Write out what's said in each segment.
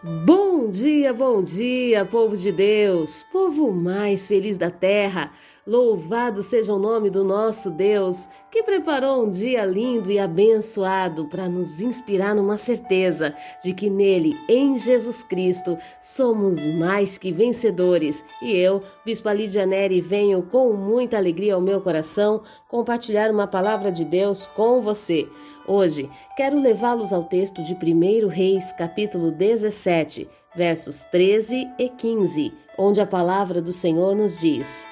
Bom dia, bom dia, povo de Deus, povo mais feliz da terra. Louvado seja o nome do nosso Deus, que preparou um dia lindo e abençoado para nos inspirar numa certeza de que nele, em Jesus Cristo, somos mais que vencedores. E eu, Bispo Lídia Neri, venho com muita alegria ao meu coração compartilhar uma palavra de Deus com você. Hoje, quero levá-los ao texto de 1 Reis, capítulo 17, versos 13 e 15, onde a palavra do Senhor nos diz.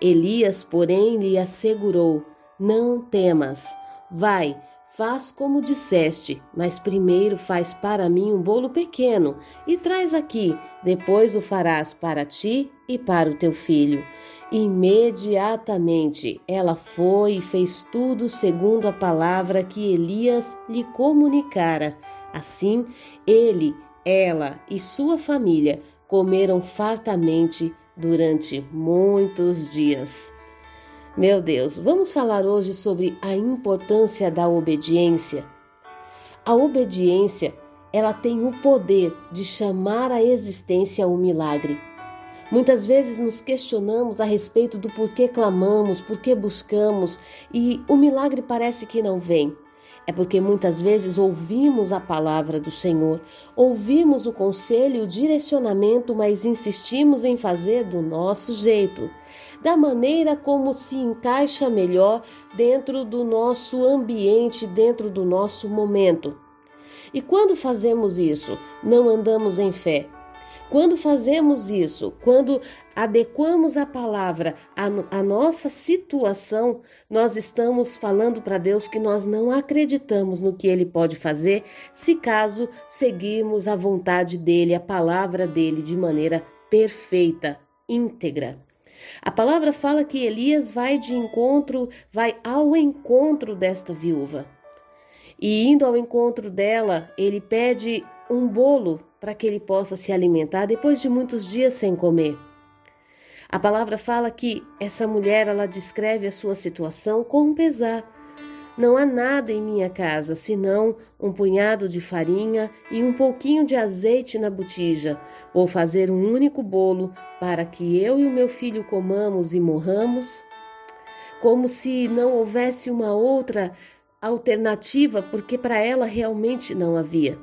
Elias, porém, lhe assegurou: Não temas. Vai, faz como disseste, mas primeiro faz para mim um bolo pequeno e traz aqui, depois o farás para ti e para o teu filho. Imediatamente ela foi e fez tudo segundo a palavra que Elias lhe comunicara. Assim, ele, ela e sua família comeram fartamente durante muitos dias. Meu Deus, vamos falar hoje sobre a importância da obediência. A obediência, ela tem o poder de chamar à existência o milagre. Muitas vezes nos questionamos a respeito do porquê clamamos, porquê buscamos e o milagre parece que não vem. É porque muitas vezes ouvimos a palavra do Senhor, ouvimos o conselho e o direcionamento, mas insistimos em fazer do nosso jeito, da maneira como se encaixa melhor dentro do nosso ambiente, dentro do nosso momento. E quando fazemos isso, não andamos em fé, quando fazemos isso, quando adequamos a palavra à, à nossa situação, nós estamos falando para Deus que nós não acreditamos no que Ele pode fazer, se caso seguirmos a vontade dEle, a palavra dEle de maneira perfeita, íntegra. A palavra fala que Elias vai de encontro, vai ao encontro desta viúva. E indo ao encontro dela, ele pede um bolo para que ele possa se alimentar depois de muitos dias sem comer. A palavra fala que essa mulher ela descreve a sua situação com um pesar. Não há nada em minha casa senão um punhado de farinha e um pouquinho de azeite na botija. Vou fazer um único bolo para que eu e o meu filho comamos e morramos. Como se não houvesse uma outra alternativa, porque para ela realmente não havia.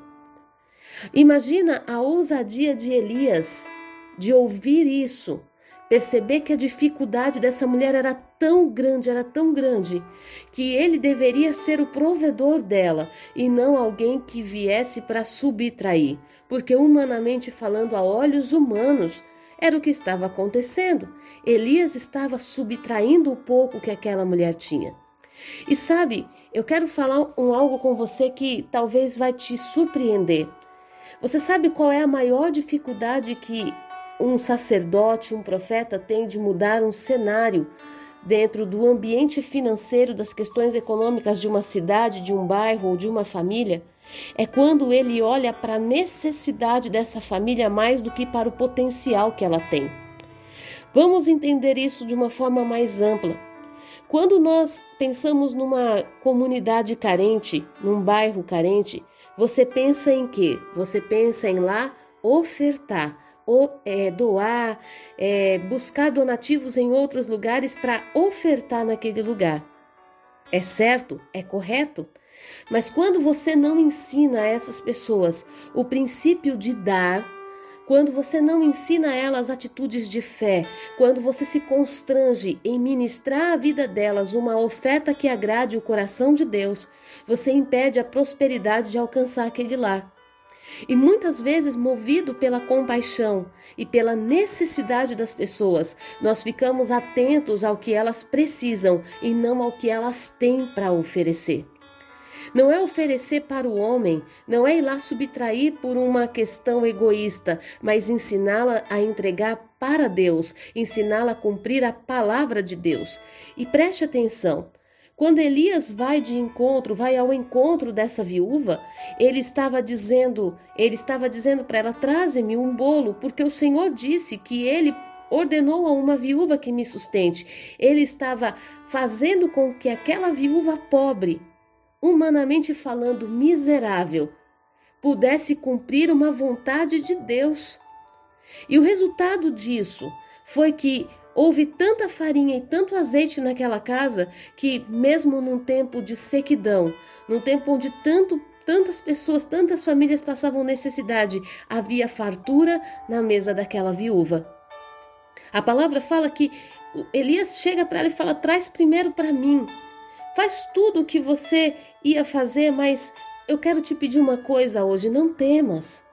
Imagina a ousadia de Elias de ouvir isso, perceber que a dificuldade dessa mulher era tão grande, era tão grande, que ele deveria ser o provedor dela e não alguém que viesse para subtrair, porque humanamente falando, a olhos humanos, era o que estava acontecendo. Elias estava subtraindo o pouco que aquela mulher tinha. E sabe, eu quero falar um algo com você que talvez vai te surpreender. Você sabe qual é a maior dificuldade que um sacerdote, um profeta tem de mudar um cenário dentro do ambiente financeiro das questões econômicas de uma cidade, de um bairro ou de uma família? É quando ele olha para a necessidade dessa família mais do que para o potencial que ela tem. Vamos entender isso de uma forma mais ampla. Quando nós pensamos numa comunidade carente, num bairro carente, você pensa em quê? Você pensa em lá ofertar, ou, é, doar, é, buscar donativos em outros lugares para ofertar naquele lugar. É certo? É correto? Mas quando você não ensina a essas pessoas o princípio de dar, quando você não ensina a elas atitudes de fé, quando você se constrange em ministrar à vida delas uma oferta que agrade o coração de Deus, você impede a prosperidade de alcançar aquele lar. E muitas vezes, movido pela compaixão e pela necessidade das pessoas, nós ficamos atentos ao que elas precisam e não ao que elas têm para oferecer. Não é oferecer para o homem, não é ir lá subtrair por uma questão egoísta, mas ensiná-la a entregar para Deus, ensiná-la a cumprir a palavra de Deus. E preste atenção. Quando Elias vai de encontro, vai ao encontro dessa viúva, ele estava dizendo, ele estava dizendo para ela: "Traze-me um bolo, porque o Senhor disse que ele ordenou a uma viúva que me sustente". Ele estava fazendo com que aquela viúva pobre humanamente falando, miserável, pudesse cumprir uma vontade de Deus. E o resultado disso foi que houve tanta farinha e tanto azeite naquela casa que, mesmo num tempo de sequidão, num tempo onde tanto tantas pessoas, tantas famílias passavam necessidade, havia fartura na mesa daquela viúva. A palavra fala que Elias chega para ela e fala: traz primeiro para mim. Faz tudo o que você ia fazer, mas eu quero te pedir uma coisa hoje: não temas.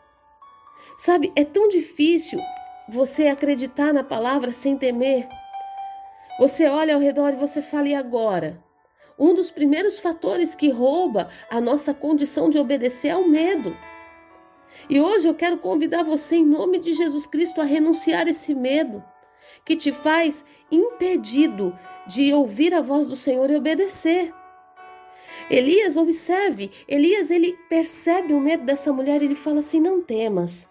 Sabe, é tão difícil você acreditar na palavra sem temer. Você olha ao redor e você fala: e agora? Um dos primeiros fatores que rouba a nossa condição de obedecer é o medo. E hoje eu quero convidar você, em nome de Jesus Cristo, a renunciar esse medo que te faz impedido de ouvir a voz do Senhor e obedecer. Elias, observe, Elias ele percebe o medo dessa mulher e ele fala assim: "Não temas.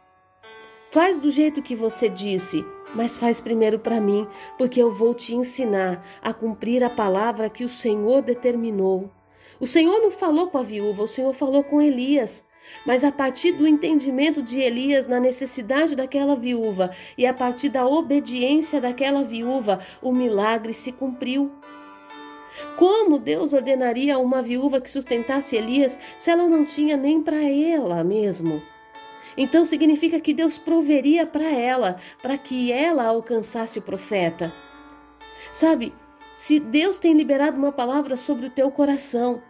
Faz do jeito que você disse, mas faz primeiro para mim, porque eu vou te ensinar a cumprir a palavra que o Senhor determinou." O Senhor não falou com a viúva, o Senhor falou com Elias. Mas a partir do entendimento de Elias na necessidade daquela viúva e a partir da obediência daquela viúva, o milagre se cumpriu. Como Deus ordenaria uma viúva que sustentasse Elias se ela não tinha nem para ela mesmo? Então significa que Deus proveria para ela, para que ela alcançasse o profeta. Sabe, se Deus tem liberado uma palavra sobre o teu coração,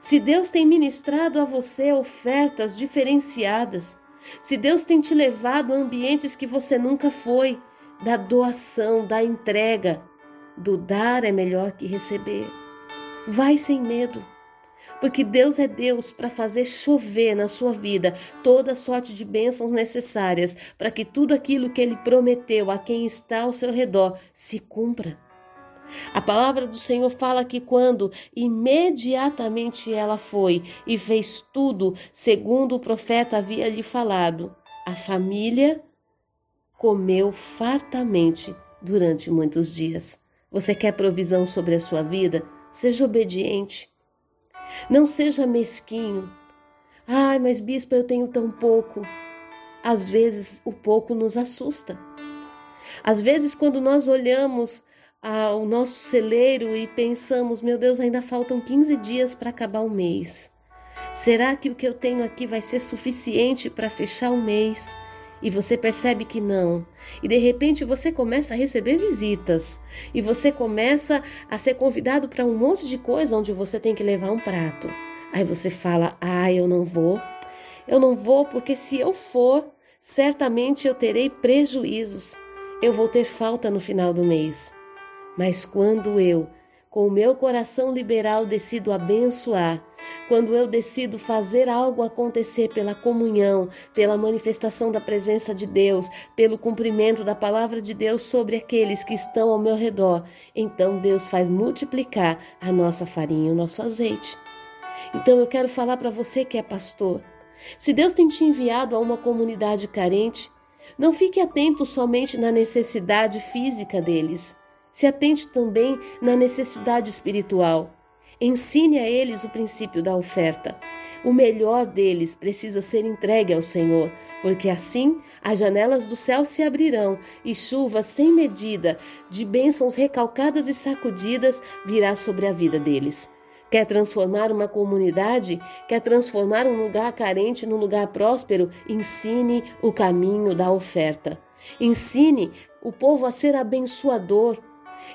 se Deus tem ministrado a você ofertas diferenciadas, se Deus tem te levado a ambientes que você nunca foi, da doação, da entrega, do dar é melhor que receber. Vai sem medo, porque Deus é Deus para fazer chover na sua vida toda sorte de bênçãos necessárias para que tudo aquilo que Ele prometeu a quem está ao seu redor se cumpra. A palavra do Senhor fala que quando imediatamente ela foi e fez tudo segundo o profeta havia lhe falado, a família comeu fartamente durante muitos dias. Você quer provisão sobre a sua vida? Seja obediente. Não seja mesquinho. Ai, mas bispo, eu tenho tão pouco. Às vezes o pouco nos assusta. Às vezes, quando nós olhamos ao nosso celeiro e pensamos: meu Deus, ainda faltam 15 dias para acabar o mês. Será que o que eu tenho aqui vai ser suficiente para fechar o mês? E você percebe que não. E de repente você começa a receber visitas. E você começa a ser convidado para um monte de coisa onde você tem que levar um prato. Aí você fala: ah, eu não vou. Eu não vou porque se eu for, certamente eu terei prejuízos. Eu vou ter falta no final do mês. Mas quando eu, com o meu coração liberal, decido abençoar, quando eu decido fazer algo acontecer pela comunhão, pela manifestação da presença de Deus, pelo cumprimento da palavra de Deus sobre aqueles que estão ao meu redor, então Deus faz multiplicar a nossa farinha, o nosso azeite. Então eu quero falar para você que é pastor. Se Deus tem te enviado a uma comunidade carente, não fique atento somente na necessidade física deles. Se atente também na necessidade espiritual. Ensine a eles o princípio da oferta. O melhor deles precisa ser entregue ao Senhor, porque assim as janelas do céu se abrirão e chuva sem medida de bênçãos recalcadas e sacudidas virá sobre a vida deles. Quer transformar uma comunidade? Quer transformar um lugar carente num lugar próspero? Ensine o caminho da oferta. Ensine o povo a ser abençoador,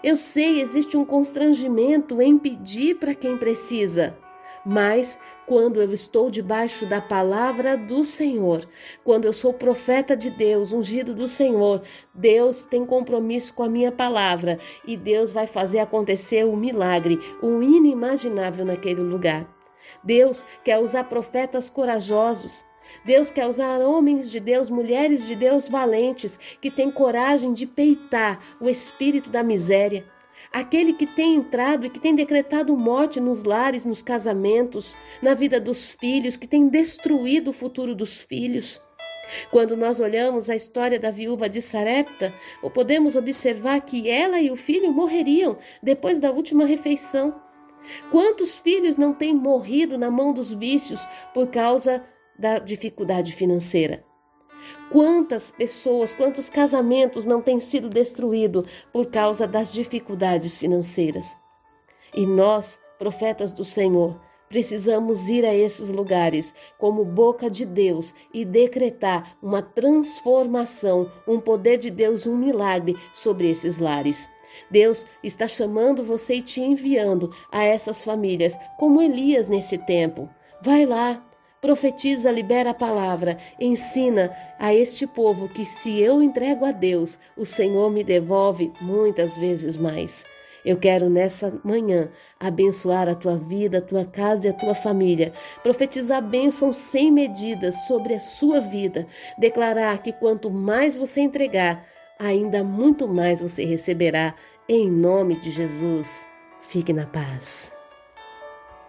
eu sei, existe um constrangimento em pedir para quem precisa. Mas quando eu estou debaixo da palavra do Senhor, quando eu sou profeta de Deus, ungido do Senhor, Deus tem compromisso com a minha palavra e Deus vai fazer acontecer o milagre, o inimaginável naquele lugar. Deus quer usar profetas corajosos, Deus quer usar homens de Deus, mulheres de Deus valentes, que têm coragem de peitar o espírito da miséria. Aquele que tem entrado e que tem decretado morte nos lares, nos casamentos, na vida dos filhos, que tem destruído o futuro dos filhos. Quando nós olhamos a história da viúva de Sarepta, podemos observar que ela e o filho morreriam depois da última refeição. Quantos filhos não têm morrido na mão dos vícios por causa da dificuldade financeira. Quantas pessoas, quantos casamentos não têm sido destruídos por causa das dificuldades financeiras? E nós, profetas do Senhor, precisamos ir a esses lugares como boca de Deus e decretar uma transformação, um poder de Deus, um milagre sobre esses lares. Deus está chamando você e te enviando a essas famílias, como Elias nesse tempo. Vai lá, profetiza, libera a palavra, ensina a este povo que se eu entrego a Deus, o Senhor me devolve muitas vezes mais. Eu quero nessa manhã abençoar a tua vida, a tua casa e a tua família, profetizar bênçãos sem medidas sobre a sua vida, declarar que quanto mais você entregar, ainda muito mais você receberá, em nome de Jesus. Fique na paz.